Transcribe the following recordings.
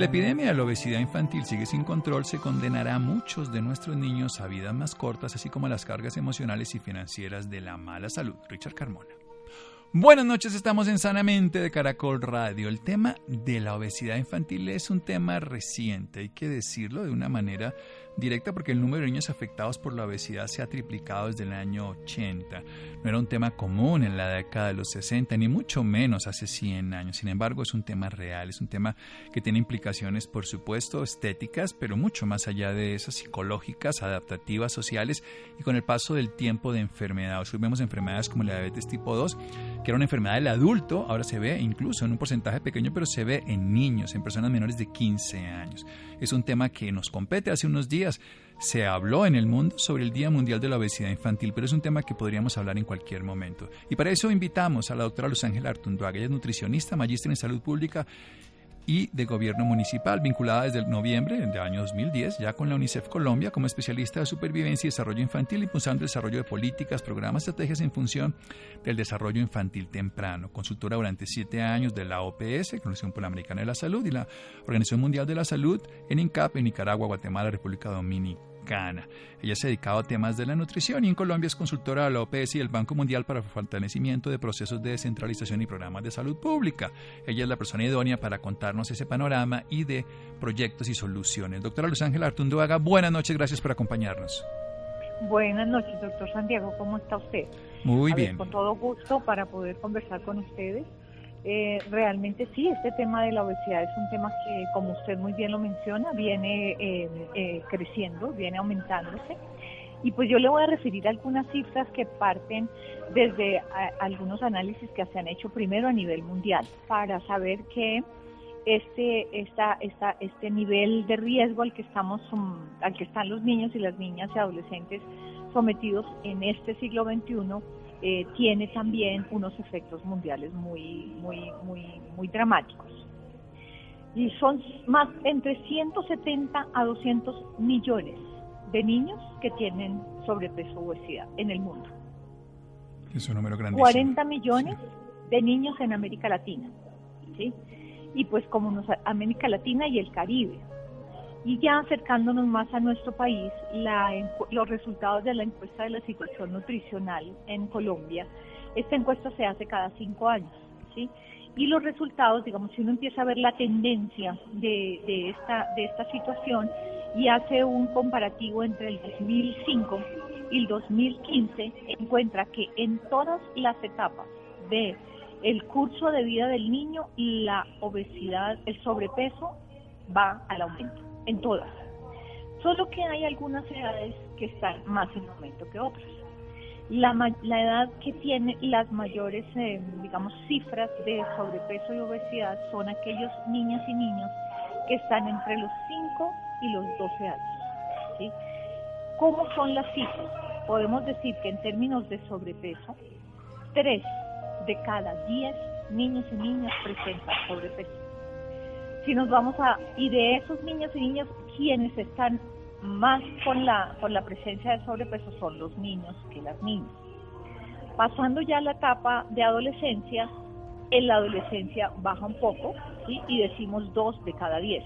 La epidemia de la obesidad infantil sigue sin control, se condenará a muchos de nuestros niños a vidas más cortas, así como a las cargas emocionales y financieras de la mala salud. Richard Carmona. Buenas noches, estamos en Sanamente de Caracol Radio. El tema de la obesidad infantil es un tema reciente, hay que decirlo de una manera directa porque el número de niños afectados por la obesidad se ha triplicado desde el año 80. No era un tema común en la década de los 60, ni mucho menos hace 100 años. Sin embargo, es un tema real, es un tema que tiene implicaciones, por supuesto, estéticas, pero mucho más allá de esas, psicológicas, adaptativas, sociales y con el paso del tiempo de enfermedad. Hoy vemos enfermedades como la diabetes tipo 2, que era una enfermedad del adulto, ahora se ve incluso en un porcentaje pequeño, pero se ve en niños, en personas menores de 15 años. Es un tema que nos compete hace unos días se habló en el mundo sobre el Día Mundial de la Obesidad Infantil, pero es un tema que podríamos hablar en cualquier momento. Y para eso invitamos a la doctora Luz Ángela Artunduaga, ella es nutricionista, magíster en salud pública y de gobierno municipal, vinculada desde noviembre del año 2010 ya con la UNICEF Colombia como especialista de supervivencia y desarrollo infantil, impulsando el desarrollo de políticas, programas, estrategias en función del desarrollo infantil temprano. Consultora durante siete años de la OPS, Organización Panamericana de la Salud, y la Organización Mundial de la Salud en INCAP en Nicaragua, Guatemala, República Dominicana. Ella se ha dedicado a temas de la nutrición y en Colombia es consultora de la OPS y el Banco Mundial para el fortalecimiento de procesos de descentralización y programas de salud pública. Ella es la persona idónea para contarnos ese panorama y de proyectos y soluciones. Doctora Luz Ángela Artunduaga, buenas noches, gracias por acompañarnos. Buenas noches, doctor Santiago, ¿cómo está usted? Muy bien. con todo gusto para poder conversar con ustedes eh, realmente sí, este tema de la obesidad es un tema que, como usted muy bien lo menciona, viene eh, eh, creciendo, viene aumentándose. Y pues yo le voy a referir algunas cifras que parten desde algunos análisis que se han hecho primero a nivel mundial para saber que este, esta, esta, este nivel de riesgo al que estamos, al que están los niños y las niñas y adolescentes sometidos en este siglo XXI eh, tiene también unos efectos mundiales muy, muy, muy, muy dramáticos. Y son más entre 170 a 200 millones de niños que tienen sobrepeso o obesidad en el mundo. Es un número grandísimo. 40 millones de niños en América Latina. ¿sí? Y pues como nos, América Latina y el Caribe. Y ya acercándonos más a nuestro país, los resultados de la encuesta de la situación nutricional en Colombia, esta encuesta se hace cada cinco años, ¿sí? Y los resultados, digamos, si uno empieza a ver la tendencia de, de, esta, de esta situación y hace un comparativo entre el 2005 y el 2015, encuentra que en todas las etapas de el curso de vida del niño, la obesidad, el sobrepeso va al aumento en todas. Solo que hay algunas edades que están más en aumento que otras. La, edad que tiene las mayores, eh, digamos, cifras de sobrepeso y obesidad son aquellos niñas y niños que están entre los 5 y los 12 años. ¿Cómo son las cifras? Podemos decir que en términos de sobrepeso, 3 de cada 10 niños y niñas presentan sobrepeso si nos vamos a y de esos niños y niñas quienes están más con la con la presencia de sobrepeso son los niños que las niñas. Pasando ya la etapa de adolescencia, en la adolescencia baja un poco y decimos dos de cada diez.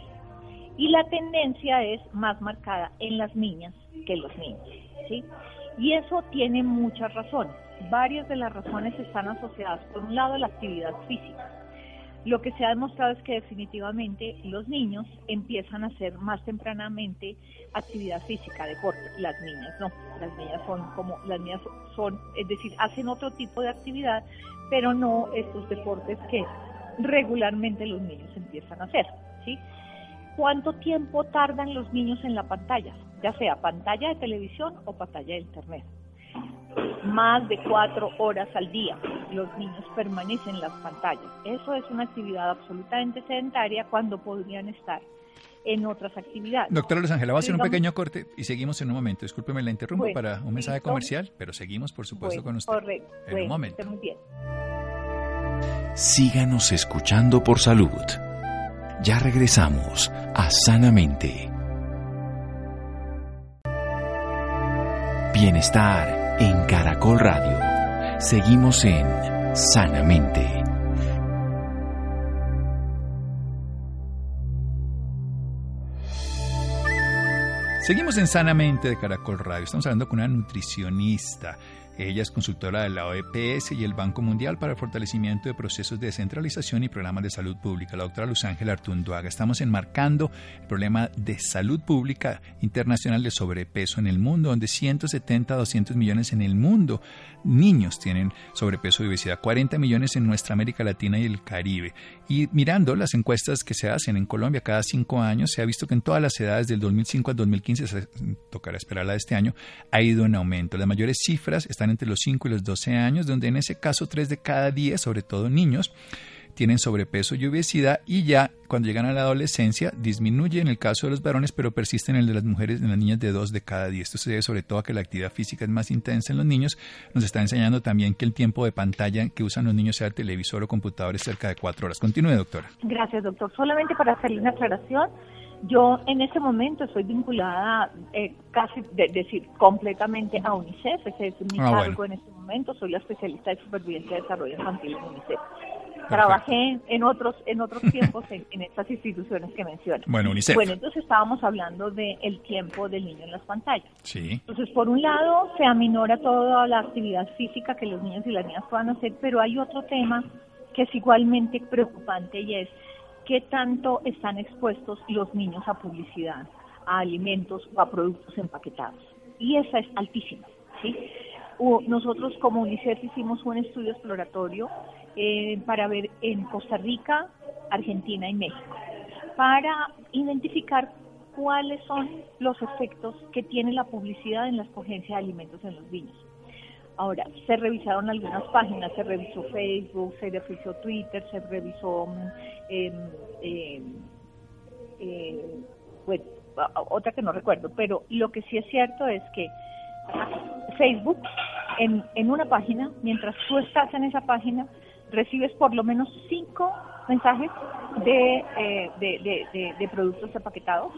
Y la tendencia es más marcada en las niñas que en los niños. ¿sí? Y eso tiene muchas razones. Varias de las razones están asociadas, por un lado, a la actividad física lo que se ha demostrado es que definitivamente los niños empiezan a hacer más tempranamente actividad física, deporte. Las niñas no, las niñas son como, las niñas son, es decir, hacen otro tipo de actividad, pero no estos deportes que regularmente los niños empiezan a hacer. ¿Cuánto tiempo tardan los niños en la pantalla? Ya sea pantalla de televisión o pantalla de internet. Más de cuatro horas al día. Los niños permanecen en las pantallas. Eso es una actividad absolutamente sedentaria cuando podrían estar en otras actividades. Doctora Los Ángela, va a hacer un pequeño corte y seguimos en un momento. Discúlpeme, la interrumpo para un mensaje comercial, pero seguimos, por supuesto, con usted. Correcto. En un momento. Síganos escuchando por salud. Ya regresamos a Sanamente. Bienestar en Caracol Radio. Seguimos en Sanamente. Seguimos en Sanamente de Caracol Radio. Estamos hablando con una nutricionista ella es consultora de la OEPS y el Banco Mundial para el fortalecimiento de procesos de descentralización y programas de salud pública, la doctora Luz Ángela Artunduaga. Estamos enmarcando el problema de salud pública internacional de sobrepeso en el mundo, donde 170 a 200 millones en el mundo niños tienen sobrepeso y obesidad, 40 millones en nuestra América Latina y el Caribe. Y mirando las encuestas que se hacen en Colombia cada cinco años, se ha visto que en todas las edades del 2005 al 2015, se tocará esperar la de este año, ha ido en aumento. Las mayores cifras están entre los 5 y los 12 años, donde en ese caso 3 de cada 10, sobre todo niños, tienen sobrepeso y obesidad y ya cuando llegan a la adolescencia disminuye en el caso de los varones, pero persiste en el de las mujeres, en las niñas de 2 de cada 10. Esto se debe sobre todo a que la actividad física es más intensa en los niños. Nos está enseñando también que el tiempo de pantalla que usan los niños, sea televisor o computador, es cerca de 4 horas. Continúe, doctora. Gracias, doctor. Solamente para hacerle una aclaración, yo en este momento estoy vinculada eh, casi, de, decir, completamente a UNICEF. Ese es mi ah, cargo en este momento. Soy la especialista de supervivencia y desarrollo infantil en UNICEF. Trabajé en otros en otros tiempos en, estas instituciones que mencionas. Bueno, UNICEF. Bueno, entonces estábamos hablando del tiempo del niño en las pantallas. Sí. Entonces, por un lado, se aminora toda la actividad física que los niños y las niñas puedan hacer, pero hay otro tema que es igualmente preocupante y es qué tanto están expuestos los niños a publicidad, a alimentos o a productos empaquetados. Y esa es altísima. ¿sí? Nosotros como UNICEF hicimos un estudio exploratorio eh, para ver en Costa Rica, Argentina y México, para identificar cuáles son los efectos que tiene la publicidad en la escogencia de alimentos en los niños. Ahora, se revisaron algunas páginas, se revisó Facebook, se revisó Twitter, se revisó, eh, eh, otra que no recuerdo, pero lo que sí es cierto es que Facebook, en, en una página, mientras tú estás en esa página, recibes por lo menos cinco mensajes de, eh, de, de, de, productos empaquetados,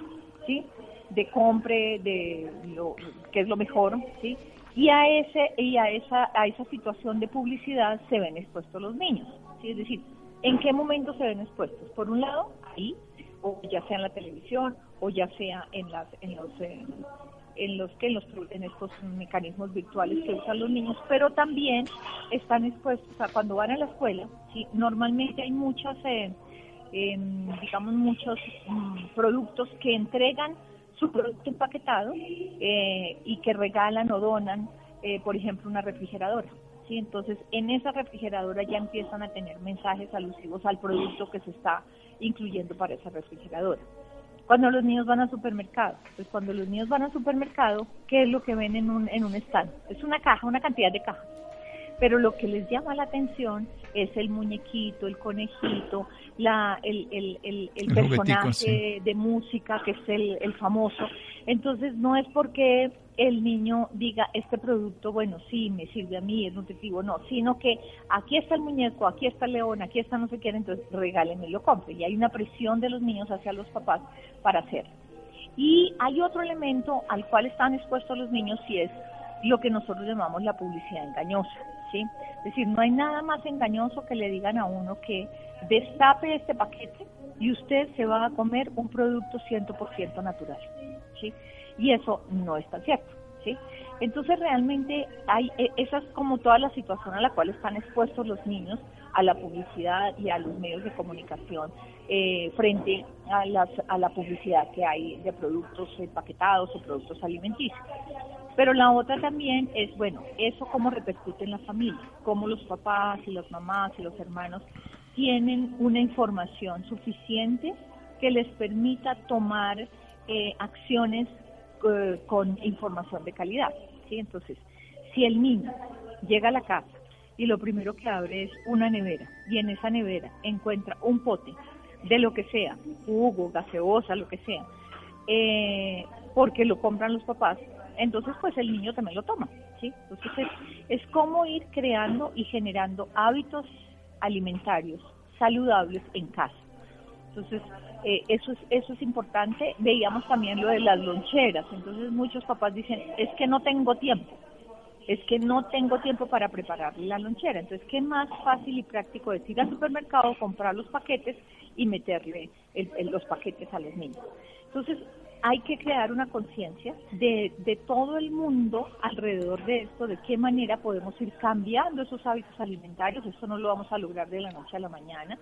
¿sí? De compre, de lo que es lo mejor, ¿sí? Y a ese y a esa a esa situación de publicidad se ven expuestos los niños ¿sí? es decir en qué momento se ven expuestos por un lado ahí o ya sea en la televisión o ya sea en las en los eh, en los que en, los, en estos mecanismos virtuales que usan los niños pero también están expuestos a cuando van a la escuela sí normalmente hay muchos eh, digamos muchos mm, productos que entregan su producto empaquetado eh, y que regalan o donan, eh, por ejemplo, una refrigeradora. ¿sí? Entonces, en esa refrigeradora ya empiezan a tener mensajes alusivos al producto que se está incluyendo para esa refrigeradora. Cuando los niños van al supermercado, pues cuando los niños van al supermercado, ¿qué es lo que ven en un, en un stand? Es una caja, una cantidad de cajas. Pero lo que les llama la atención es el muñequito, el conejito, la, el, el, el, personaje de música que es el, el famoso. Entonces no es porque el niño diga este producto, bueno, sí, me sirve a mí, es nutritivo, no, sino que aquí está el muñeco, aquí está el león, aquí está no sé qué, entonces regálenme y lo compre. Y hay una presión de los niños hacia los papás para hacerlo. Y hay otro elemento al cual están expuestos los niños y es lo que nosotros llamamos la publicidad engañosa. ¿Sí? Es decir, no hay nada más engañoso que le digan a uno que destape este paquete y usted se va a comer un producto 100% natural, ¿sí? Y eso no está cierto, ¿sí? Entonces realmente hay, e, esa es como toda la situación a la cual están expuestos los niños a la publicidad y a los medios de comunicación eh, frente a, las, a la publicidad que hay de productos empaquetados o productos alimenticios. Pero la otra también es, bueno, eso cómo repercute en la familia, cómo los papás y las mamás y los hermanos tienen una información suficiente que les permita tomar eh, acciones con información de calidad. ¿sí? Entonces, Si el niño llega a la casa y lo primero que abre es una nevera y en esa nevera encuentra un pote de lo que sea, jugo, gaseosa, lo que sea, eh, porque lo compran los papás, entonces pues el niño también lo toma, ¿sí? Entonces es, es como ir creando y generando hábitos alimentarios saludables en casa. Entonces, eh, eso, es, eso es importante. Veíamos también lo de las loncheras. Entonces, muchos papás dicen, es que no tengo tiempo. Es que no tengo tiempo para preparar la lonchera. Entonces, ¿qué más fácil y práctico es ir al supermercado, comprar los paquetes y meterle los paquetes a los niños? Entonces, hay que crear una conciencia de, de todo el mundo alrededor de esto, de qué manera podemos ir cambiando esos hábitos alimentarios. Esto no lo vamos a lograr de la noche a la mañana.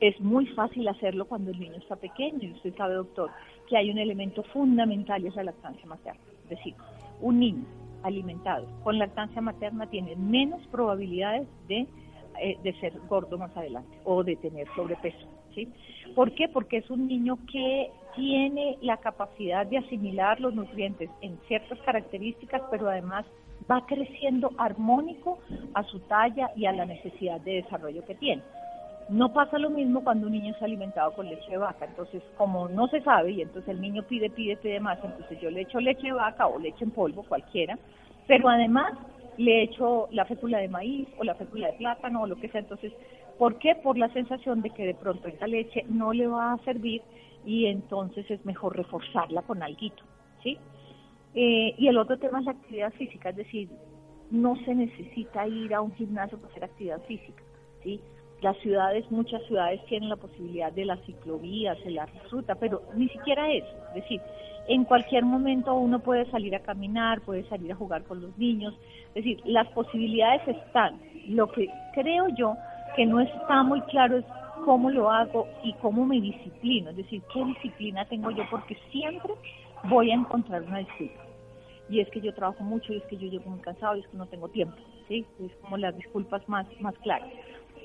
Es muy fácil hacerlo cuando el niño está pequeño y usted sabe, doctor, que hay un elemento fundamental y es la lactancia materna. Es decir, un niño alimentado con lactancia materna tiene menos probabilidades de, eh, de ser gordo más adelante o de tener sobrepeso. ¿Por qué? Porque es un niño que tiene la capacidad de asimilar los nutrientes en ciertas características, pero además va creciendo armónico a su talla y a la necesidad de desarrollo que tiene. No pasa lo mismo cuando un niño es alimentado con leche de vaca, entonces como no se sabe y entonces el niño pide, pide, pide más, entonces yo le echo leche de vaca o leche en polvo, cualquiera, pero además le echo la fécula de maíz o la fécula de plátano o lo que sea, entonces ¿Por qué? Por la sensación de que de pronto esa leche no le va a servir y entonces es mejor reforzarla con alguito, ¿sí? Eh, y el otro tema es la actividad física, es decir, no se necesita ir a un gimnasio para hacer actividad física, ¿sí? Las ciudades, muchas ciudades tienen la posibilidad de las ciclovías, de la ruta, pero ni siquiera eso, es decir, en cualquier momento uno puede salir a caminar, puede salir a jugar con los niños, es decir, las posibilidades están. Lo que creo yo que no está muy claro es cómo lo hago y cómo me disciplino, es decir, qué disciplina tengo yo, porque siempre voy a encontrar una disculpa. Y es que yo trabajo mucho, y es que yo llego muy cansado, y es que no tengo tiempo, ¿sí? Es como las disculpas más, más claras.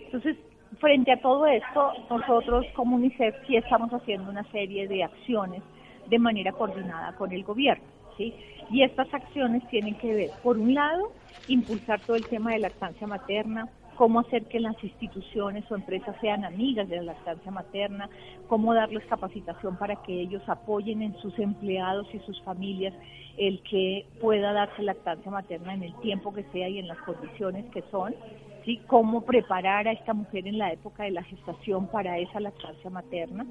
Entonces, frente a todo esto, nosotros como UNICEF sí estamos haciendo una serie de acciones de manera coordinada con el gobierno, ¿sí? Y estas acciones tienen que ver, por un lado, impulsar todo el tema de lactancia materna, cómo hacer que las instituciones o empresas sean amigas de la lactancia materna, cómo darles capacitación para que ellos apoyen en sus empleados y sus familias el que pueda darse lactancia materna en el tiempo que sea y en las condiciones que son, ¿sí? cómo preparar a esta mujer en la época de la gestación para esa lactancia materna.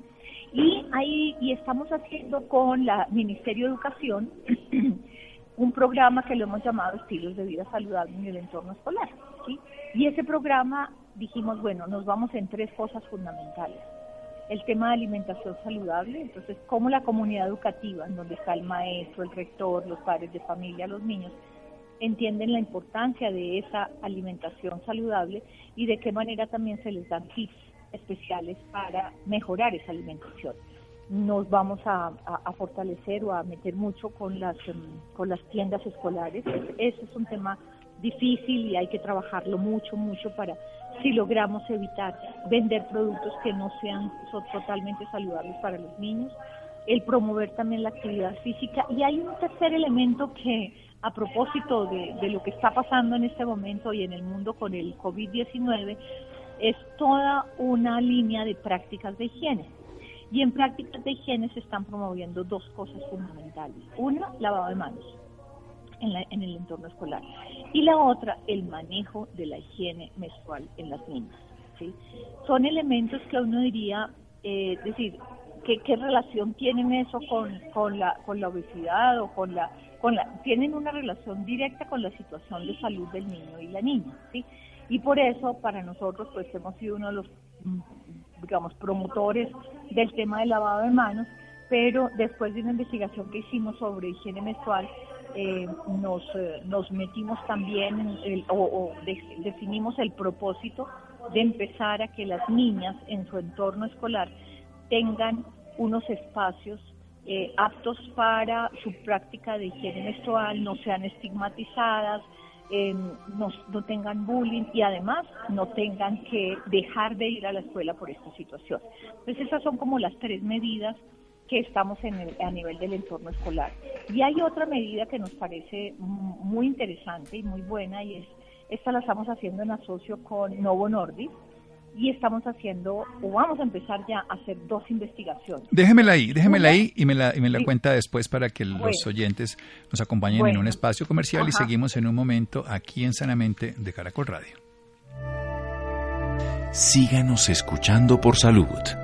Y ahí y estamos haciendo con la Ministerio de Educación un programa que lo hemos llamado Estilos de Vida Saludable en el Entorno Escolar. Y ese programa dijimos, bueno, nos vamos en tres cosas fundamentales. El tema de alimentación saludable, entonces, cómo la comunidad educativa, en donde está el maestro, el rector, los padres de familia, los niños, entienden la importancia de esa alimentación saludable y de qué manera también se les dan tips especiales para mejorar esa alimentación nos vamos a, fortalecer o a meter mucho con las, em, con las tiendas escolares. Ese es un tema difícil y hay que trabajarlo mucho, mucho para si logramos evitar vender productos que no sean totalmente saludables para los niños, el promover también la actividad física. Y hay un tercer elemento que a propósito de, de lo que está pasando en este momento y en el mundo con el COVID-19 es toda una línea de prácticas de higiene. Y en prácticas de higiene se están promoviendo dos cosas fundamentales. Una, lavado de manos en, el entorno escolar. Y la otra, el manejo de la higiene menstrual en las niñas. ¿sí? Son elementos que uno diría, eh, decir, ¿qué, ¿qué, relación tienen eso con, con, la, con la obesidad o con la, con la... Tienen una relación directa con la situación de salud del niño y la niña. ¿sí? Y por eso, para nosotros, pues hemos sido uno de los digamos, promotores del tema del lavado de manos, pero después de una investigación que hicimos sobre higiene menstrual, eh, nos, eh, nos metimos también el, o, definimos el propósito de empezar a que las niñas en su entorno escolar tengan unos espacios eh, aptos para su práctica de higiene menstrual, no sean estigmatizadas, no, no, tengan bullying y además no tengan que dejar de ir a la escuela por esta situación. Entonces esas son como las tres medidas que estamos en el, a nivel del entorno escolar. Y hay otra medida que nos parece muy interesante y muy buena y es esta la estamos haciendo en asocio con Novo Nordisk y estamos haciendo, o vamos a empezar ya a hacer dos investigaciones. Déjemela ahí, déjemela ahí y me la, y me la cuenta después para que los oyentes nos acompañen en un espacio comercial y seguimos en un momento aquí en Sanamente de Caracol Radio. Síganos escuchando por salud.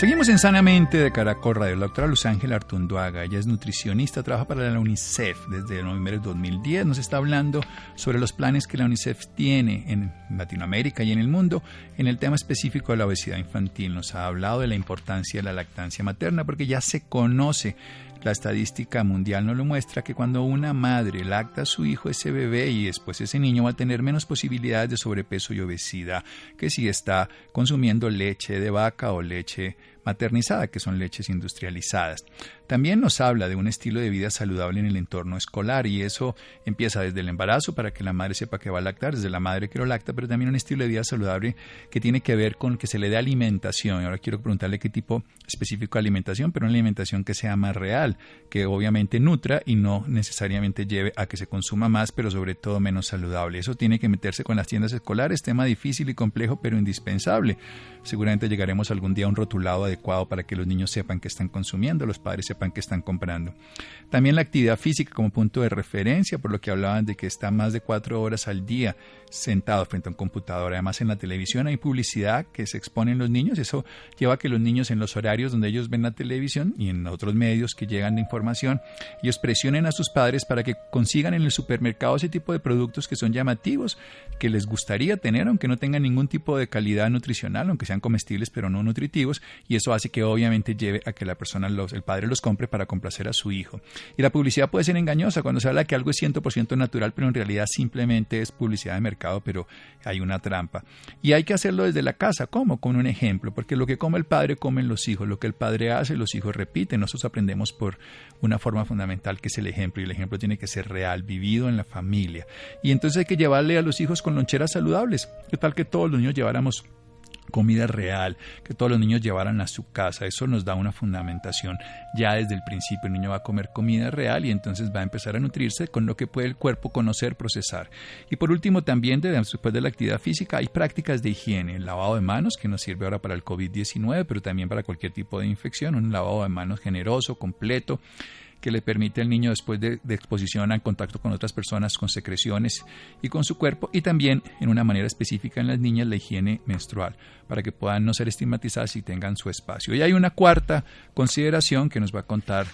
Seguimos en Sanamente de Caracol Radio. La doctora Luz Ángela Artunduaga, ella es nutricionista, trabaja para la UNICEF desde noviembre de 2010. Nos está hablando sobre los planes que la UNICEF tiene en Latinoamérica y en el mundo en el tema específico de la obesidad infantil. Nos ha hablado de la importancia de la lactancia materna porque ya se conoce la estadística mundial nos lo muestra que cuando una madre lacta a su hijo, ese bebé y después ese niño va a tener menos posibilidades de sobrepeso y obesidad que si está consumiendo leche de vaca o leche maternizada, que son leches industrializadas. También nos habla de un estilo de vida saludable en el entorno escolar y eso empieza desde el embarazo para que la madre sepa que va a lactar, desde la madre que lo lacta, pero también un estilo de vida saludable que tiene que ver con que se le dé alimentación. Ahora quiero preguntarle qué tipo específico de alimentación, pero una alimentación que sea más real, que obviamente nutra y no necesariamente lleve a que se consuma más, pero sobre todo menos saludable. Eso tiene que meterse con las tiendas escolares, tema difícil y complejo, pero indispensable. Seguramente llegaremos algún día a un rotulado adecuado para que los niños sepan que están consumiendo, los padres sepan que están comprando. También la actividad física como punto de referencia, por lo que hablaban de que está más de cuatro horas al día sentado frente a un computador. Además, en la televisión hay publicidad que se exponen los niños. Eso lleva a que los niños en los horarios donde ellos ven la televisión y en otros medios que llegan de información, ellos presionen a sus padres para que consigan en el supermercado ese tipo de productos que son llamativos, que les gustaría tener, aunque no tengan ningún tipo de calidad nutricional, aunque sean comestibles pero no nutritivos. Y eso hace que obviamente lleve a que la persona, los, el padre los compre para complacer a su hijo. Y la publicidad puede ser engañosa cuando se habla que algo es 100% natural, pero en realidad simplemente es publicidad de mercado, pero hay una trampa. Y hay que hacerlo desde la casa. ¿Cómo? Con un ejemplo, porque lo que come el padre comen los hijos, lo que el padre hace los hijos repiten. Nosotros aprendemos por una forma fundamental que es el ejemplo y el ejemplo tiene que ser real, vivido en la familia. Y entonces hay que llevarle a los hijos con loncheras saludables. ¿Qué tal que todos los niños lleváramos comida real, que todos los niños llevaran a su casa. Eso nos da una fundamentación. Ya desde el principio el niño va a comer comida real y entonces va a empezar a nutrirse con lo que puede el cuerpo conocer, procesar. Y por último, también después de la actividad física hay prácticas de higiene, el lavado de manos, que nos sirve ahora para el COVID-19, pero también para cualquier tipo de infección, un lavado de manos generoso, completo que le permite al niño después de, exposición al contacto con otras personas, con secreciones y con su cuerpo, y también en una manera específica en las niñas la higiene menstrual, para que puedan no ser estigmatizadas y tengan su espacio. Y hay una cuarta consideración que nos va a contar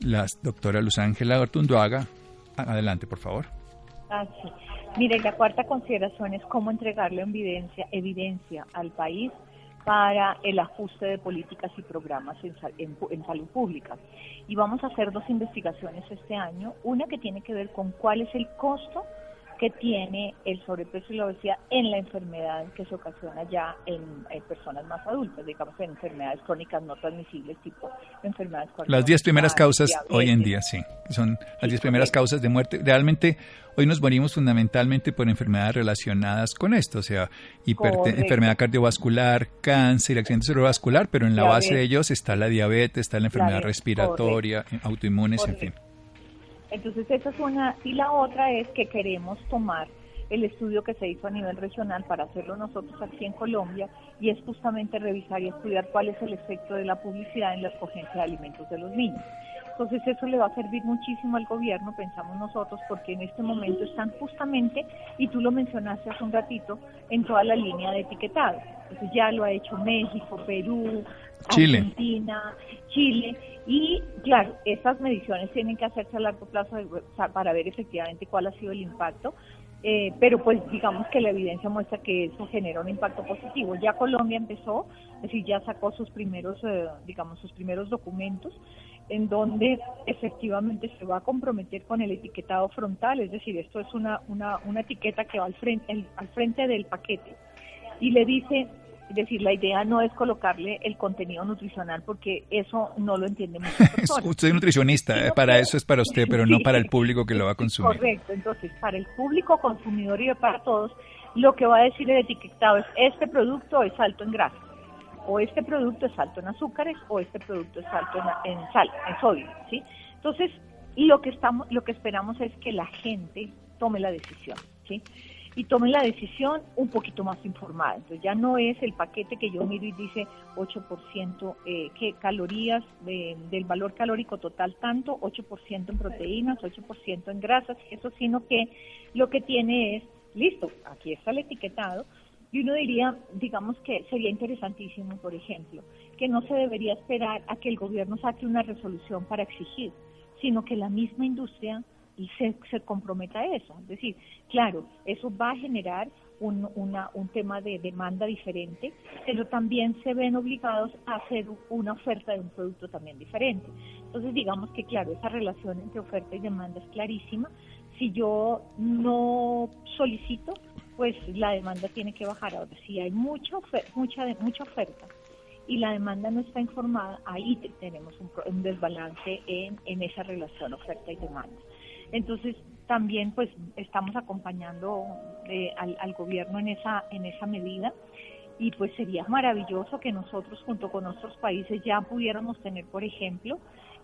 la doctora Luz Ángela Ortunduaga. Adelante, por favor. Ah, Mire, la cuarta consideración es cómo entregarle evidencia al país para el ajuste de políticas y programas en, en, salud pública. Y vamos a hacer dos investigaciones este año, una que tiene que ver con cuál es el costo que tiene el sobrepeso y la obesidad en la enfermedad que se ocasiona ya en, personas más adultas, digamos en enfermedades crónicas no transmisibles tipo enfermedades Las 10 primeras causas hoy en día, sí, son las 10 primeras causas de muerte. Realmente hoy nos morimos fundamentalmente por enfermedades relacionadas con esto, o sea, enfermedad cardiovascular, cáncer, accidente cerebrovascular, pero en la base de ellos está la diabetes, está la enfermedad respiratoria, autoinmunes, en fin. Entonces esa es una, y la otra es que queremos tomar el estudio que se hizo a nivel regional para hacerlo nosotros aquí en Colombia y es justamente revisar y estudiar cuál es el efecto de la publicidad en la escogencia de alimentos de los niños. Entonces eso le va a servir muchísimo al gobierno, pensamos nosotros, porque en este momento están justamente, y tú lo mencionaste hace un ratito, en toda la línea de etiquetado. Entonces ya lo ha hecho México, Perú, Argentina, Chile, y claro, estas mediciones tienen que hacerse a largo plazo para ver efectivamente cuál ha sido el impacto, eh, pero pues digamos que la evidencia muestra que eso genera un impacto positivo. Ya Colombia empezó, es decir, ya sacó sus primeros, eh, digamos, sus primeros documentos en donde efectivamente se va a comprometer con el etiquetado frontal, es decir, esto es una, una, una etiqueta que va al frente, al frente del paquete. Y le dice Es decir, la idea no es colocarle el contenido nutricional porque eso no lo entiende muchas personas. usted es nutricionista, para eso es para usted, pero no para el público que lo va a consumir. Correcto, entonces para el público consumidor y para todos, lo que va a decir el etiquetado es este producto es alto en grasa, o este producto es alto en azúcares, o este producto es alto en, sal, en sodio, ¿sí? Entonces, lo que estamos, lo que esperamos es que la gente tome la decisión, ¿sí? Y tomen la decisión un poquito más informada. Entonces ya no es el paquete que yo miro y dice 8% eh, que calorías del valor calórico total tanto, 8% en proteínas, 8% en grasas, eso sino que lo que tiene es, listo, aquí está el etiquetado, y uno diría, digamos que sería interesantísimo, por ejemplo, que no se debería esperar a que el gobierno saque una resolución para exigir, sino que la misma industria y se, comprometa a eso. Es decir, claro, eso va a generar un, una, un tema de demanda diferente, pero también se ven obligados a hacer una oferta de un producto también diferente. Entonces, digamos que, claro, esa relación entre oferta y demanda es clarísima. Si yo no solicito, pues la demanda tiene que bajar. Ahora, si hay mucha, mucha, mucha oferta y la demanda no está informada, ahí tenemos un, un desbalance en, en esa relación oferta y demanda. Entonces, también pues estamos acompañando eh, al, gobierno en esa, en esa medida y pues sería maravilloso que nosotros junto con otros países ya pudiéramos tener, por ejemplo,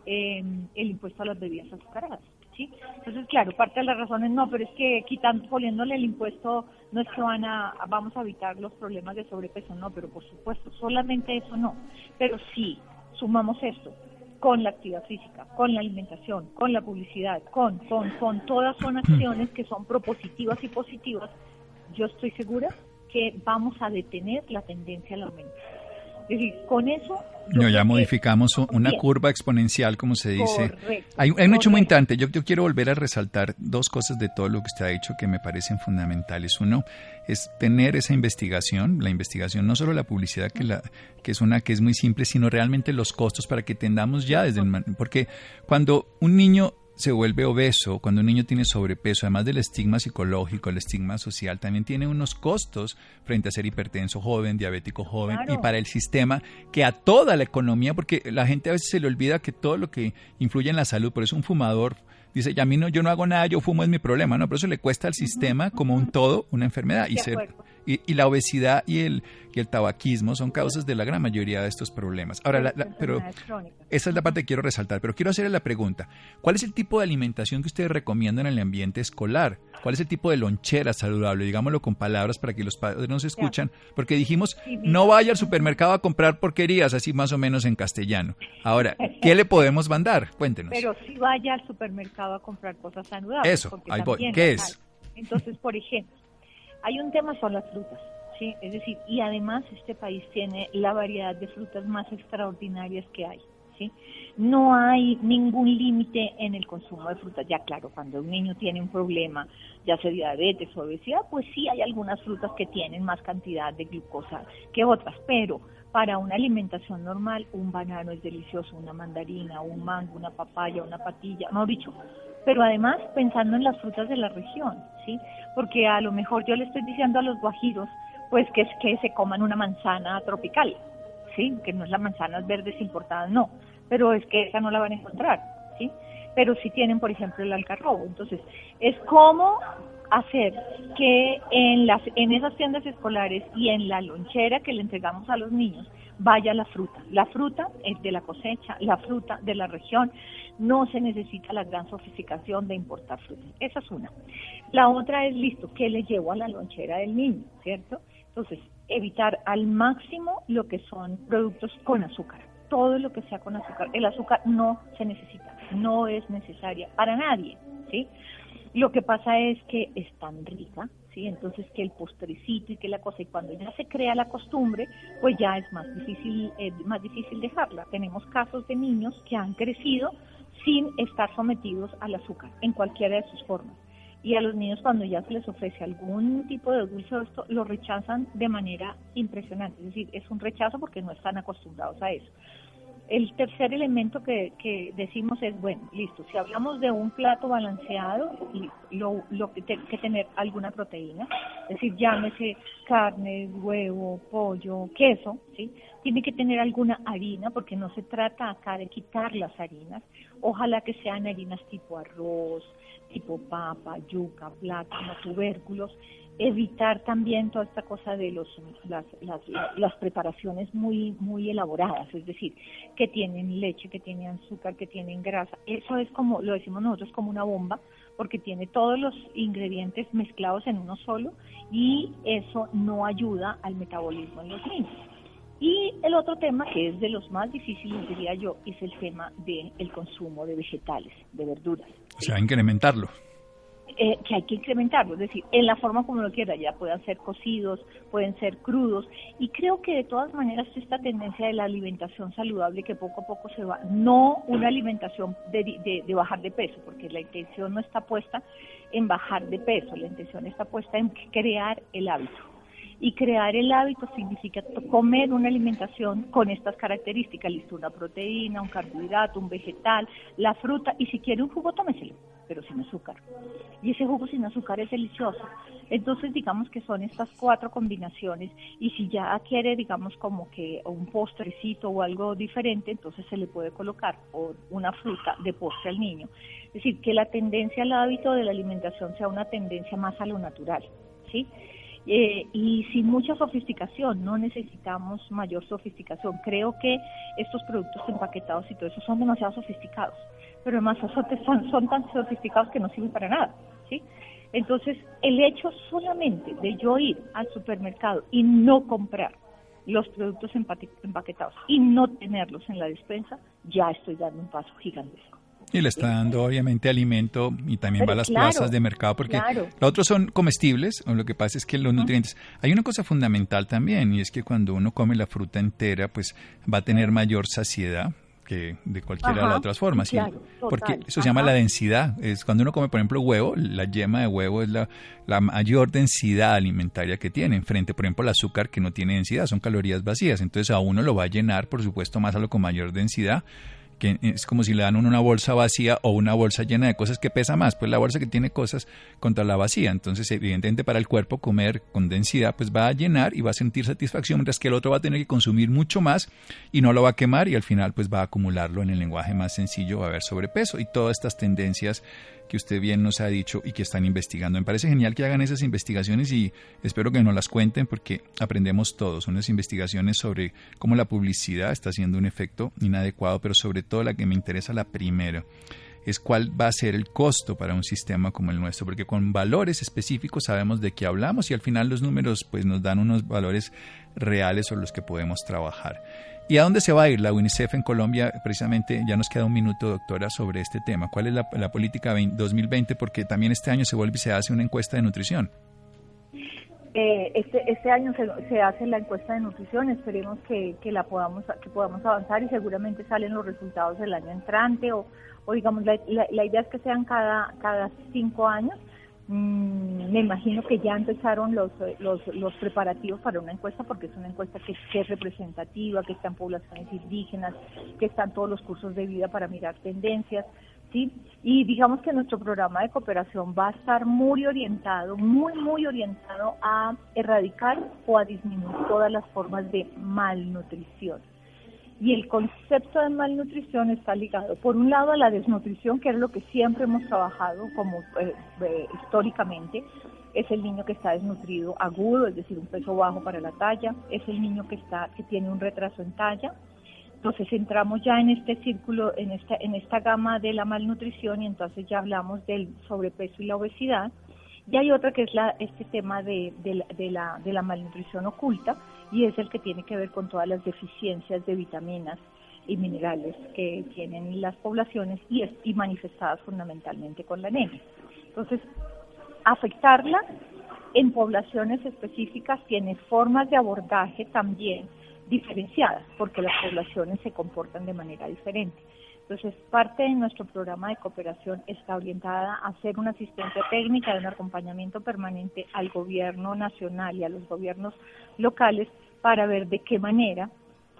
em, el impuesto a las bebidas azucaradas. ¿sí? Entonces, claro, parte de las razones no, pero es que quitando, poniéndole el impuesto no es que van a, vamos a evitar los problemas de sobrepeso, no, pero por supuesto, solamente eso no, pero sí, sumamos esto, con la actividad física, con la alimentación, con la publicidad, con, con, con todas son acciones que son propositivas y positivas, yo estoy segura que vamos a detener la tendencia al aumento. Es decir, con eso... No, ya modificamos una curva exponencial, como se dice. hay, un hecho muy importante. Yo, yo, quiero volver a resaltar dos cosas de todo lo que usted ha dicho que me parecen fundamentales. Uno es tener esa investigación, la investigación, no solo la publicidad, que, la, que es una que es muy simple, sino realmente los costos para que tendamos ya desde el... Porque cuando un niño se vuelve obeso, cuando un niño tiene sobrepeso, además del estigma psicológico, el estigma social, también tiene unos costos frente a ser hipertenso joven, diabético joven y para el sistema que a toda la economía, porque la gente a veces se le olvida que todo lo que influye en la salud, por eso un fumador dice, ya a mí no, yo no hago nada, yo fumo es mi problema, no, pero eso le cuesta al sistema como un todo una enfermedad y ser y, la obesidad y el, y el tabaquismo son causas de la gran mayoría de estos problemas. Ahora, pero esa es la parte que quiero resaltar, pero quiero hacerle la pregunta, ¿cuál es el tipo de alimentación que ustedes recomiendan en el ambiente escolar? ¿Cuál es el tipo de lonchera saludable? Digámoslo con palabras para que los padres nos escuchan, porque dijimos, no vaya al supermercado a comprar porquerías, así más o menos en castellano. Ahora, ¿qué le podemos mandar? Cuéntenos. Pero si vaya al supermercado a comprar cosas saludables. Eso, ahí voy. ¿Qué es? Entonces, por ejemplo, hay un tema son las frutas, ¿sí? Es decir, y además este país tiene la variedad de frutas más extraordinarias que hay, ¿sí? No hay ningún límite en el consumo de frutas. Ya claro, cuando un niño tiene un problema, ya sea diabetes o obesidad, pues sí hay algunas frutas que tienen más cantidad de glucosa que otras, pero para una alimentación normal, un banano es delicioso, una mandarina, un mango, una papaya, una patilla, no dicho, pero además pensando en las frutas de la región, ¿sí? Porque a lo mejor yo le estoy diciendo a los guajiros, pues que es que se coman una manzana tropical, ¿sí? Que no es la manzanas verdes importadas, no, pero es que esa no la van a encontrar, ¿sí? Pero sí tienen, por ejemplo, el algarrobo. Entonces, es como hacer que en las en esas tiendas escolares y en la lonchera que le entregamos a los niños vaya la fruta. La fruta es de la cosecha, la fruta de la región. No se necesita la gran sofisticación de importar fruta. Esa es una. La otra es, listo, ¿qué le llevo a la lonchera del niño? ¿Cierto? Entonces, evitar al máximo lo que son productos con azúcar. Todo lo que sea con azúcar. El azúcar no se necesita, no es necesaria para nadie, ¿sí? Lo que pasa es que es tan rica, ¿sí? Entonces que el postrecito y que la cosa, y cuando ya se crea la costumbre, pues ya es más difícil, eh, más difícil dejarla. Tenemos casos de niños que han crecido sin estar sometidos al azúcar, en cualquiera de sus formas. Y a los niños cuando ya se les ofrece algún tipo de dulce o esto, lo rechazan de manera impresionante. Es decir, es un rechazo porque no están acostumbrados a eso. El tercer elemento que, decimos es, bueno, listo, si hablamos de un plato balanceado, lo, lo que tiene que tener alguna proteína, es decir, llámese carne, huevo, pollo, queso, ¿sí? Tiene que tener alguna harina, porque no se trata acá de quitar las harinas, ojalá que sean harinas tipo arroz, tipo papa, yuca, plátano, tubérculos, evitar también toda esta cosa de los, las, las, las, preparaciones muy, muy elaboradas, es decir, que tienen leche, que tienen azúcar, que tienen grasa. Eso es como, lo decimos nosotros, como una bomba, porque tiene todos los ingredientes mezclados en uno solo y eso no ayuda al metabolismo en los niños. Y el otro tema, que es de los más difíciles, diría yo, es el tema del consumo de vegetales, de verduras. O sea, incrementarlo. Eh, que hay que incrementarlo, es decir, en la forma como lo quiera, ya puedan ser cocidos, pueden ser crudos, y creo que de todas maneras esta tendencia de la alimentación saludable que poco a poco se va, no una alimentación de, de bajar de peso, porque la intención no está puesta en bajar de peso, la intención está puesta en crear el hábito. Y crear el hábito significa comer una alimentación con estas características, listo, una proteína, un carbohidrato, un vegetal, la fruta, y si quiere un jugo, tómeselo pero sin azúcar. Y ese jugo sin azúcar es delicioso. Entonces, digamos que son estas cuatro combinaciones y si ya quiere, digamos, como que un postrecito o algo diferente, entonces se le puede colocar una fruta de postre al niño. Es decir, que la tendencia al hábito de la alimentación sea una tendencia más a lo natural, ¿sí? Eh, y sin mucha sofisticación, no necesitamos mayor sofisticación. Creo que estos productos empaquetados y todo eso son demasiado sofisticados pero además son, son tan sofisticados que no sirven para nada, ¿sí? Entonces, el hecho solamente de yo ir al supermercado y no comprar los productos empaquetados y no tenerlos en la despensa, ya estoy dando un paso gigantesco. Y le está dando obviamente alimento y también va a las plazas de mercado porque los otros son comestibles, o lo que pasa es que los nutrientes. Hay una cosa fundamental también y es que cuando uno come la fruta entera, pues va a tener mayor saciedad, de cualquiera de las otras formas. porque eso se llama la densidad. Es cuando uno come, por ejemplo, huevo, la yema de huevo es la, la mayor densidad alimentaria que tiene, frente, por ejemplo, al azúcar que no tiene densidad, son calorías vacías. Entonces a uno lo va a llenar, por supuesto, más a lo con mayor densidad que es como si le dan una bolsa vacía o una bolsa llena de cosas que pesa más, pues la bolsa que tiene cosas contra la vacía. Entonces, evidentemente para el cuerpo comer con densidad pues va a llenar y va a sentir satisfacción, mientras que el otro va a tener que consumir mucho más y no lo va a quemar y al final pues va a acumularlo en el lenguaje más sencillo, va a haber sobrepeso y todas estas tendencias que usted bien nos ha dicho y que están investigando. Me parece genial que hagan esas investigaciones y espero que nos las cuenten porque aprendemos todos. Unas investigaciones sobre cómo la publicidad está haciendo un efecto inadecuado, pero sobre todo la que me interesa, la primera es cuál va a ser el costo para un sistema como el nuestro, porque con valores específicos sabemos de qué hablamos y al final los números pues nos dan unos valores reales sobre los que podemos trabajar. ¿Y a dónde se va a ir la UNICEF en Colombia? Precisamente ya nos queda un minuto, doctora, sobre este tema. ¿Cuál es la, política 2020? Porque también este año se vuelve y se hace una encuesta de nutrición. Eh, este, este año se, hace la encuesta de nutrición, esperemos que, la podamos, que podamos avanzar y seguramente salen los resultados del año entrante o, o digamos, la, la, idea es que sean cada, cada cinco años Mm, me imagino que ya empezaron los, los, los, preparativos para una encuesta porque es una encuesta que, es representativa, que están poblaciones indígenas, que están todos los cursos de vida para mirar tendencias, ¿sí? Y digamos que nuestro programa de cooperación va a estar muy orientado, muy, muy orientado a erradicar o a disminuir todas las formas de malnutrición. Y el concepto de malnutrición está ligado, por un lado, a la desnutrición, que es lo que siempre hemos trabajado como eh, eh, históricamente. Es el niño que está desnutrido agudo, es decir, un peso bajo para la talla. Es el niño que está que tiene un retraso en talla. Entonces entramos ya en este círculo, en esta, en esta gama de la malnutrición y entonces ya hablamos del sobrepeso y la obesidad. Y hay otra que es la, este tema de, de, la, de la malnutrición oculta, y es el que tiene que ver con todas las deficiencias de vitaminas y minerales que tienen las poblaciones y, y manifestadas fundamentalmente con la anemia. Entonces, afectarla en poblaciones específicas tiene formas de abordaje también diferenciadas, porque las poblaciones se comportan de manera diferente. Entonces, parte de nuestro programa de cooperación está orientada a hacer una asistencia técnica un acompañamiento permanente al gobierno nacional y a los gobiernos locales para ver de qué manera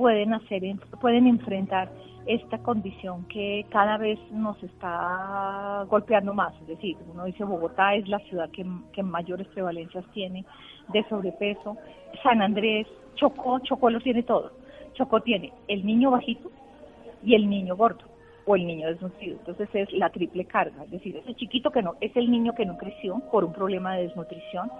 pueden hacer, pueden enfrentar esta condición que cada vez nos está golpeando más. Es decir, uno dice Bogotá es la ciudad que, que mayores prevalencias tiene de sobrepeso. San Andrés, Chocó, Chocó lo tiene todo. Chocó tiene el niño bajito y el niño gordo o el niño desnutrido. Entonces es la triple carga, es decir, ese chiquito que no, es el niño que no creció por un problema de desnutrición,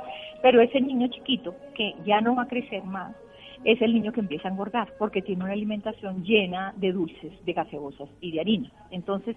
pero ese niño chiquito que ya no va a crecer más, es el niño que empieza a engordar porque tiene una alimentación llena de dulces, de gaseosas y de harina. Entonces,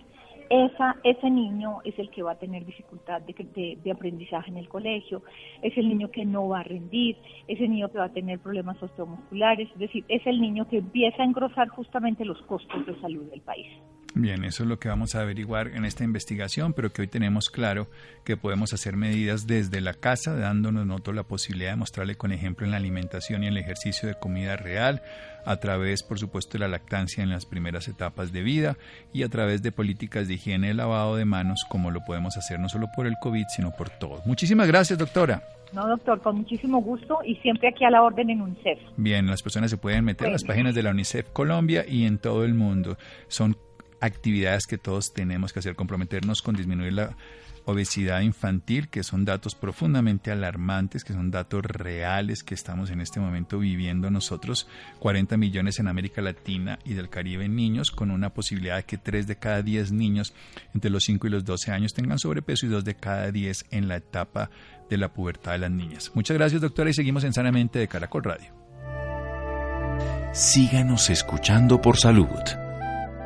esa, ese niño es el que va a tener dificultad de, de, aprendizaje en el colegio, es el niño que no va a rendir, es el niño que va a tener problemas osteomusculares, es decir, es el niño que empieza a engrosar justamente los costos de salud del país. Bien, eso es lo que vamos a averiguar en esta investigación, pero que hoy tenemos claro que podemos hacer medidas desde la casa, dándonos noto la posibilidad de mostrarle con ejemplo en la alimentación y el ejercicio de comida real, a través, por supuesto, de la lactancia en las primeras etapas de vida y a través de políticas de higiene y lavado de manos, como lo podemos hacer no solo por el COVID, sino por todo. Muchísimas gracias, doctora. No, doctor, con muchísimo gusto y siempre aquí a la orden en UNICEF. Bien, las personas se pueden meter en las páginas de la UNICEF Colombia y en todo el mundo. Son actividades que todos tenemos que hacer, comprometernos con disminuir la obesidad infantil, que son datos profundamente alarmantes, que son datos reales que estamos en este momento viviendo nosotros, 40 millones en América Latina y del Caribe en niños, con una posibilidad de que 3 de cada 10 niños entre los 5 y los 12 años tengan sobrepeso y 2 de cada 10 en la etapa de la pubertad de las niñas. Muchas gracias doctora y seguimos en Sanamente de Caracol Radio. Síganos escuchando por salud.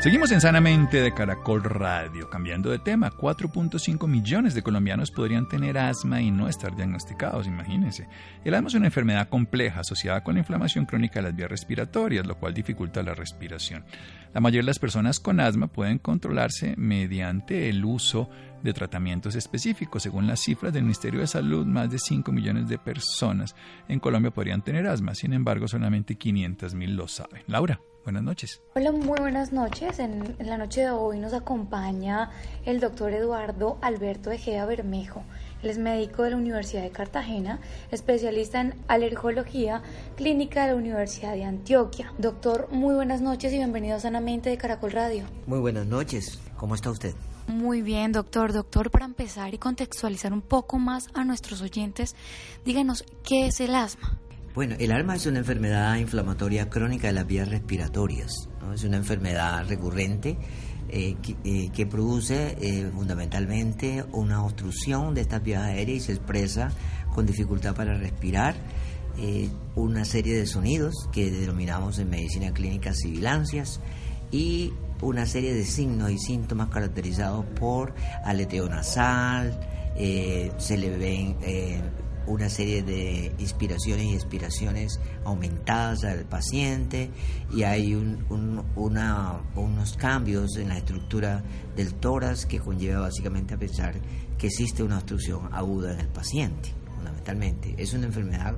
Seguimos en Sanamente de Caracol Radio. Cambiando de tema, 4.5 millones de colombianos podrían tener asma y no estar diagnosticados, imagínense. El asma es una enfermedad compleja asociada con la inflamación crónica de las vías respiratorias, lo cual dificulta la respiración. La mayoría de las personas con asma pueden controlarse mediante el uso tratamientos específicos. Según las cifras del Ministerio de Salud, más de 5 millones de personas en Colombia podrían tener asma. Sin embargo, solamente 500 mil lo saben. Laura. Buenas noches. Hola, muy buenas noches. En, la noche de hoy nos acompaña el doctor Eduardo Alberto Egea Bermejo. Él es médico de la Universidad de Cartagena, especialista en alergología clínica de la Universidad de Antioquia. Doctor, muy buenas noches y bienvenido a Sanamente de Caracol Radio. Muy buenas noches. ¿Cómo está usted? Muy bien, doctor. Doctor, para empezar y contextualizar un poco más a nuestros oyentes, díganos, ¿qué es el asma? Bueno, el asma es una enfermedad inflamatoria crónica de las vías respiratorias. Es una enfermedad recurrente eh, eh, que, produce eh, fundamentalmente una obstrucción de estas vías aéreas y se expresa con dificultad para respirar. una serie de sonidos que denominamos en medicina clínica sibilancias y una serie de signos y síntomas caracterizados por aleteo nasal, se le ven una serie de inspiraciones y expiraciones aumentadas al paciente y hay unos cambios en la estructura del tórax que conlleva básicamente a pensar que existe una obstrucción aguda en el paciente, fundamentalmente. Es una enfermedad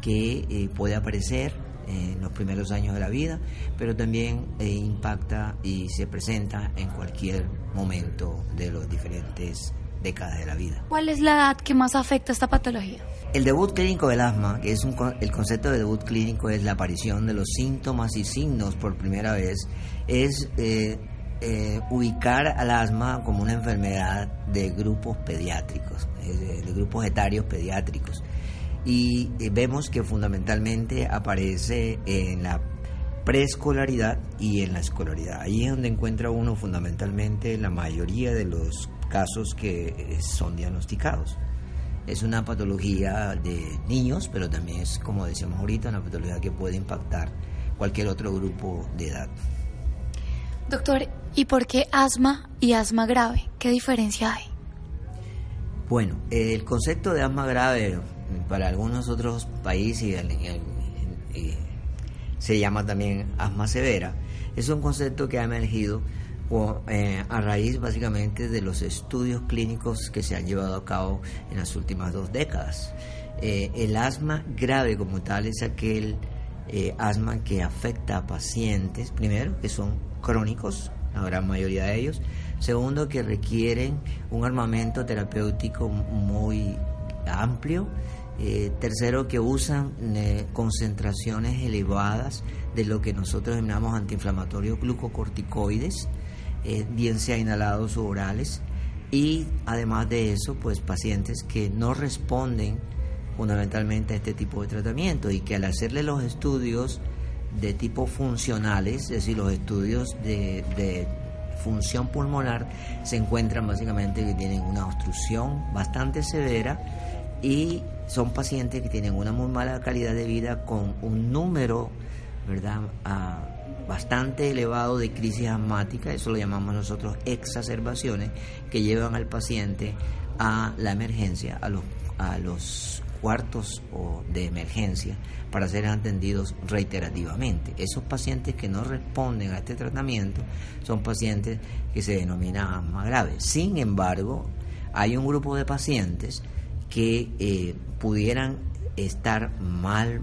que eh, puede aparecer en los primeros años de la vida, pero también eh, impacta y se presenta en cualquier momento de los diferentes décadas de la vida. ¿Cuál es la edad que más afecta esta patología? El debut clínico del asma, que es un, el concepto de debut clínico es la aparición de los síntomas y signos por primera vez, es eh, eh, ubicar al asma como una enfermedad de grupos pediátricos, de grupos etarios pediátricos. Y eh, vemos que fundamentalmente aparece en la preescolaridad y en la escolaridad. Ahí es donde encuentra uno fundamentalmente la mayoría de los casos que eh, son diagnosticados. Es una patología de niños, pero también es, como decíamos ahorita, una patología que puede impactar cualquier otro grupo de edad. Doctor, ¿y por qué asma y asma grave? ¿Qué diferencia hay? Bueno, el concepto de asma grave para algunos otros países se llama también asma severa. Es un concepto que ha emergido eh, a raíz básicamente de los estudios clínicos que se han llevado a cabo en las últimas dos décadas. Eh, el asma grave como tal es aquel eh, asma que afecta a pacientes, primero, que son crónicos, la gran mayoría de ellos, segundo, que requieren un armamento terapéutico muy amplio, eh, tercero, que usan concentraciones elevadas de lo que nosotros denominamos antiinflamatorios glucocorticoides, bien sea inhalados o orales, y además de eso, pues pacientes que no responden fundamentalmente a este tipo de tratamiento y que al hacerle los estudios de tipo funcionales, es decir, los estudios de, función pulmonar, se encuentran básicamente que tienen una obstrucción bastante severa y son pacientes que tienen una muy mala calidad de vida con un número, ¿verdad? Ah, bastante elevado de crisis asmática, eso lo llamamos nosotros exacerbaciones, que llevan al paciente a la emergencia, a los, a los cuartos o de emergencia para ser atendidos reiterativamente. Esos pacientes que no responden a este tratamiento son pacientes que se denominan asma grave. Sin embargo, hay un grupo de pacientes que eh, pudieran estar mal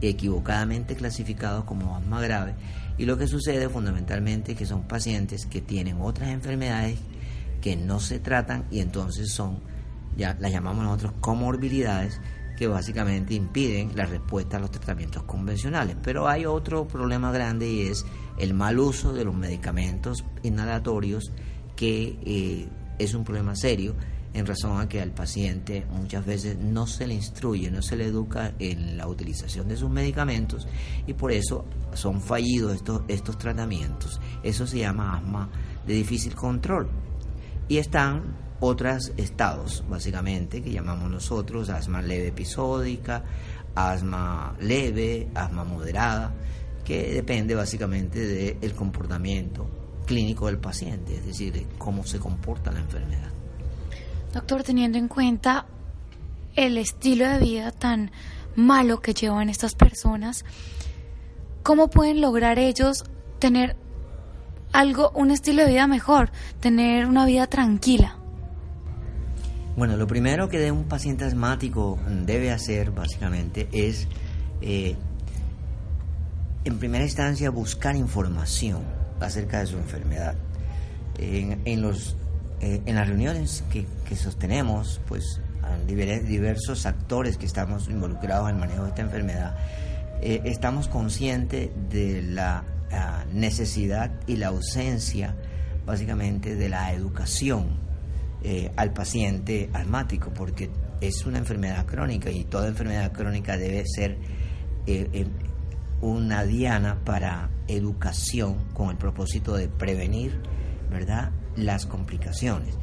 equivocadamente clasificados como asma grave y lo que sucede fundamentalmente es que son pacientes que tienen otras enfermedades que no se tratan y entonces son, ya las llamamos nosotros comorbilidades, que básicamente impiden la respuesta a los tratamientos convencionales. Pero hay otro problema grande y es el mal uso de los medicamentos inhalatorios, que eh, es un problema serio en razón a que al paciente muchas veces no se le instruye, no se le educa en la utilización de sus medicamentos y por eso son fallidos estos, estos tratamientos. Eso se llama asma de difícil control. Y están otros estados, básicamente, que llamamos nosotros asma leve episódica, asma leve, asma moderada, que depende básicamente del comportamiento clínico del paciente, es decir, de cómo se comporta la enfermedad. Doctor, teniendo en cuenta el estilo de vida tan malo que llevan estas personas, ¿cómo pueden lograr ellos tener algo, un estilo de vida mejor, tener una vida tranquila? Bueno, lo primero que un paciente asmático debe hacer básicamente es, eh, en primera instancia, buscar información acerca de su enfermedad. En, los, eh, en las reuniones que, sostenemos, pues diversos actores que estamos involucrados en el manejo de esta enfermedad, eh, estamos conscientes de la ah, necesidad y la ausencia básicamente de la educación eh, al paciente asmático, porque es una enfermedad crónica y toda enfermedad crónica debe ser una diana para educación con el propósito de prevenir, ¿verdad?, las complicaciones.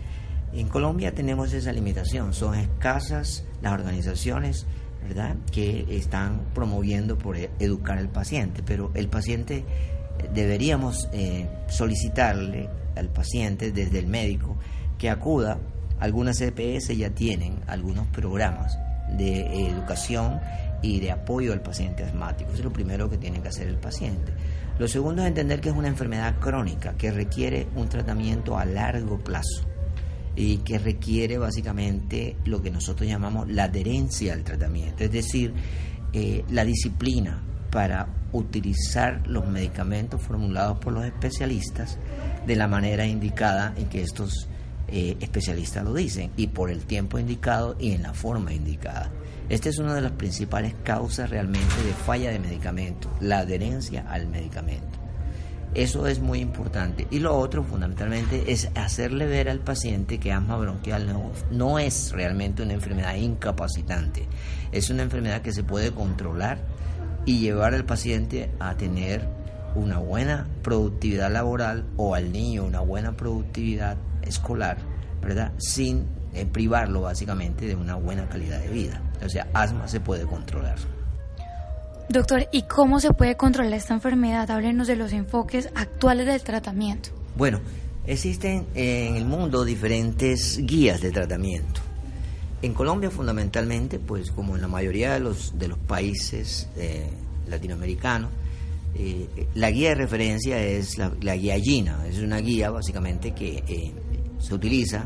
En Colombia tenemos esa limitación, son escasas las organizaciones, ¿verdad?, que están promoviendo por educar al paciente, pero el paciente deberíamos solicitarle al paciente desde el médico que acuda, algunas EPS ya tienen algunos programas de educación y de apoyo al paciente asmático. Eso es lo primero que tiene que hacer el paciente. Lo segundo es entender que es una enfermedad crónica que requiere un tratamiento a largo plazo y que requiere básicamente lo que nosotros llamamos la adherencia al tratamiento, es decir, eh, la disciplina para utilizar los medicamentos formulados por los especialistas de la manera indicada en que estos eh, especialistas lo dicen, y por el tiempo indicado y en la forma indicada. Esta es una de las principales causas realmente de falla de medicamento, la adherencia al medicamento. Eso es muy importante. Y lo otro, fundamentalmente, es hacerle ver al paciente que asma bronquial no, es realmente una enfermedad incapacitante. Es una enfermedad que se puede controlar y llevar al paciente a tener una buena productividad laboral o al niño una buena productividad escolar, ¿verdad? Sin eh, privarlo básicamente de una buena calidad de vida. O sea, asma se puede controlar. Doctor, ¿y cómo se puede controlar esta enfermedad? Háblenos de los enfoques actuales del tratamiento. Bueno, existen en el mundo diferentes guías de tratamiento. En Colombia fundamentalmente, pues como en la mayoría de los, de los países eh, latinoamericanos, eh, la guía de referencia es la, guía GINA, es una guía básicamente que se utiliza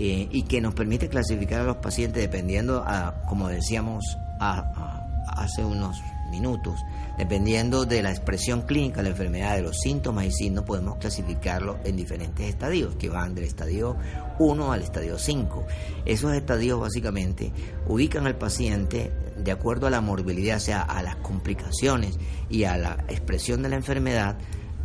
eh, y que nos permite clasificar a los pacientes dependiendo, a, como decíamos hace unos minutos, dependiendo de la expresión clínica de la enfermedad, de los síntomas y signos, podemos clasificarlo en diferentes estadios, que van del estadio 1 al estadio 5. Esos estadios básicamente ubican al paciente de acuerdo a la morbilidad, o sea, a las complicaciones y a la expresión de la enfermedad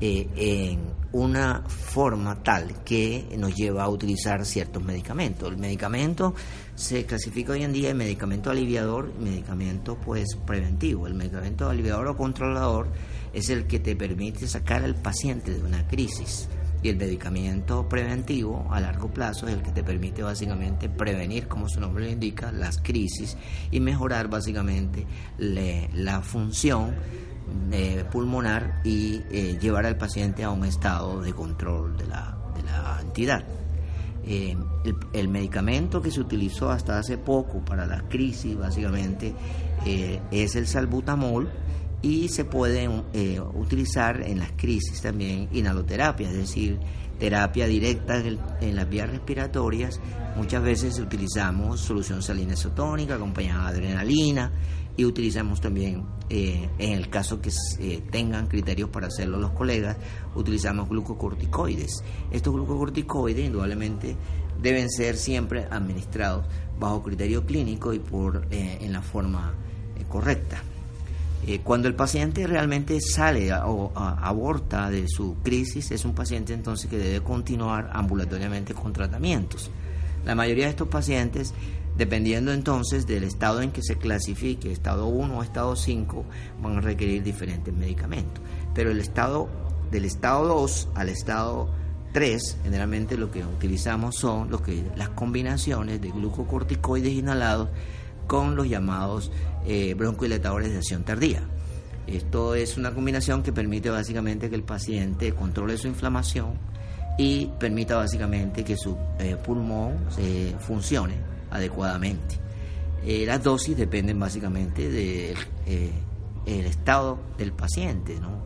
eh, en una forma tal que nos lleva a utilizar ciertos medicamentos. El medicamento se clasifica hoy en día en medicamento aliviador y medicamento pues preventivo. El medicamento aliviador o controlador es el que te permite sacar al paciente de una crisis y el medicamento preventivo a largo plazo es el que te permite básicamente prevenir, como su nombre lo indica, las crisis y mejorar básicamente la función eh, pulmonar y eh, llevar al paciente a un estado de control de la, de la entidad. Eh, el, medicamento que se utilizó hasta hace poco para la crisis básicamente es el salbutamol y se puede utilizar en las crisis también inhaloterapia, es decir, terapia directa en, en, las vías respiratorias. Muchas veces utilizamos solución salina isotónica acompañada de adrenalina, y utilizamos también, eh, en el caso que eh, tengan criterios para hacerlo los colegas, utilizamos glucocorticoides. Estos glucocorticoides indudablemente deben ser siempre administrados bajo criterio clínico y por eh, en la forma correcta. cuando el paciente realmente sale o aborta de su crisis, es un paciente entonces que debe continuar ambulatoriamente con tratamientos. La mayoría de estos pacientes Dependiendo entonces del estado en que se clasifique, estado 1 o estado 5, van a requerir diferentes medicamentos. Pero el estado del estado 2 al estado 3, generalmente lo que utilizamos son que, las combinaciones de glucocorticoides inhalados con los llamados eh, broncohilatadores de acción tardía. Esto es una combinación que permite básicamente que el paciente controle su inflamación y permita básicamente que su eh, pulmón eh, funcione adecuadamente. Eh, las dosis dependen básicamente del eh, estado del paciente, ¿no?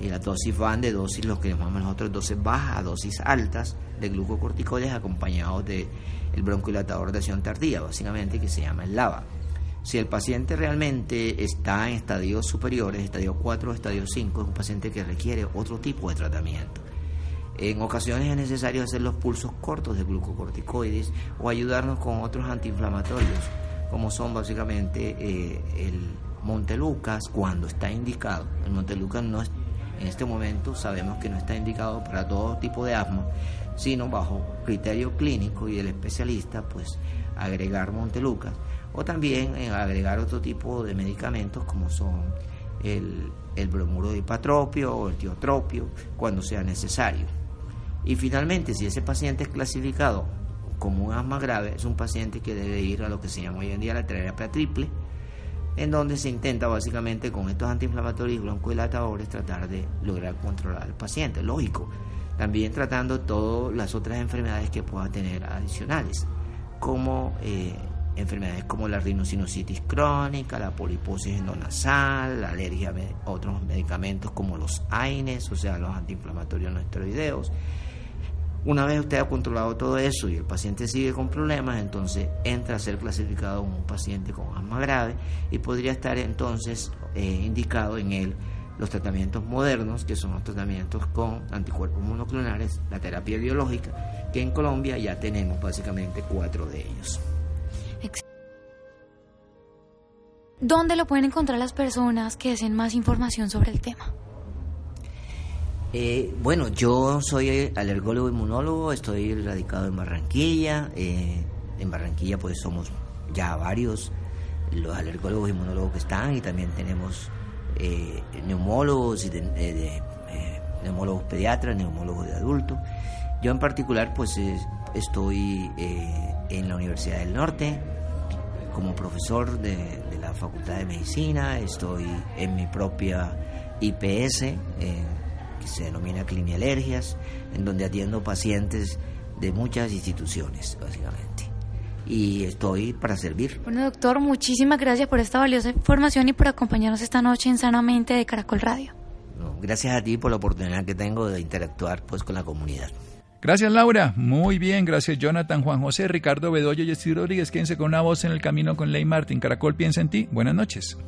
Y las dosis van de dosis, lo que llamamos nosotros dosis bajas a dosis altas de glucocorticoides acompañados de el broncohilatador de acción tardía, básicamente que se llama el LAVA. Si el paciente realmente está en estadios superiores, estadio 4 o estadio 5, es un paciente que requiere otro tipo de tratamiento. En ocasiones es necesario hacer los pulsos cortos de glucocorticoides o ayudarnos con otros antiinflamatorios, como son básicamente eh, el Montelucas cuando está indicado. El Montelucas no es, en este momento sabemos que no está indicado para todo tipo de asma, sino bajo criterio clínico y del especialista, pues agregar Montelucas o también eh, agregar otro tipo de medicamentos como son el, el bromuro de hipatropio o el tiotropio cuando sea necesario. Y finalmente, si ese paciente es clasificado como un asma grave, es un paciente que debe ir a lo que se llama hoy en día la terapia triple, en donde se intenta básicamente con estos antiinflamatorios broncodilatadores tratar de lograr controlar al paciente. Lógico, también tratando todas las otras enfermedades que pueda tener adicionales, como eh, enfermedades como la rinosinusitis crónica, la poliposis endonasal, la alergia a otros medicamentos como los AINES, o sea, los antiinflamatorios no esteroideos, una vez usted ha controlado todo eso y el paciente sigue con problemas, entonces entra a ser clasificado como un paciente con asma grave y podría estar entonces eh, indicado en él los tratamientos modernos, que son los tratamientos con anticuerpos monoclonales, la terapia biológica, que en Colombia ya tenemos básicamente cuatro de ellos. ¿Dónde lo pueden encontrar las personas que deseen más información sobre el tema? Eh, bueno, yo soy alergólogo inmunólogo, estoy radicado en Barranquilla. Eh, en Barranquilla pues somos ya varios los alergólogos inmunólogos que están y también tenemos eh, neumólogos y de, neumólogos pediatras, neumólogos de adultos. Yo en particular pues estoy en la Universidad del Norte como profesor de, de, la Facultad de Medicina, estoy en mi propia IPS que se denomina Clinialergias, en donde atiendo pacientes de muchas instituciones, básicamente. Y estoy para servir. Bueno, doctor, muchísimas gracias por esta valiosa información y por acompañarnos esta noche en Sanamente de Caracol Radio. gracias a ti por la oportunidad que tengo de interactuar pues con la comunidad. Gracias Laura, muy bien, gracias Jonathan, Juan José, Ricardo Bedoyo y Steve Rodríguez. Quédense con una voz en el camino con Ley Martin. Caracol piensa en ti. Buenas noches.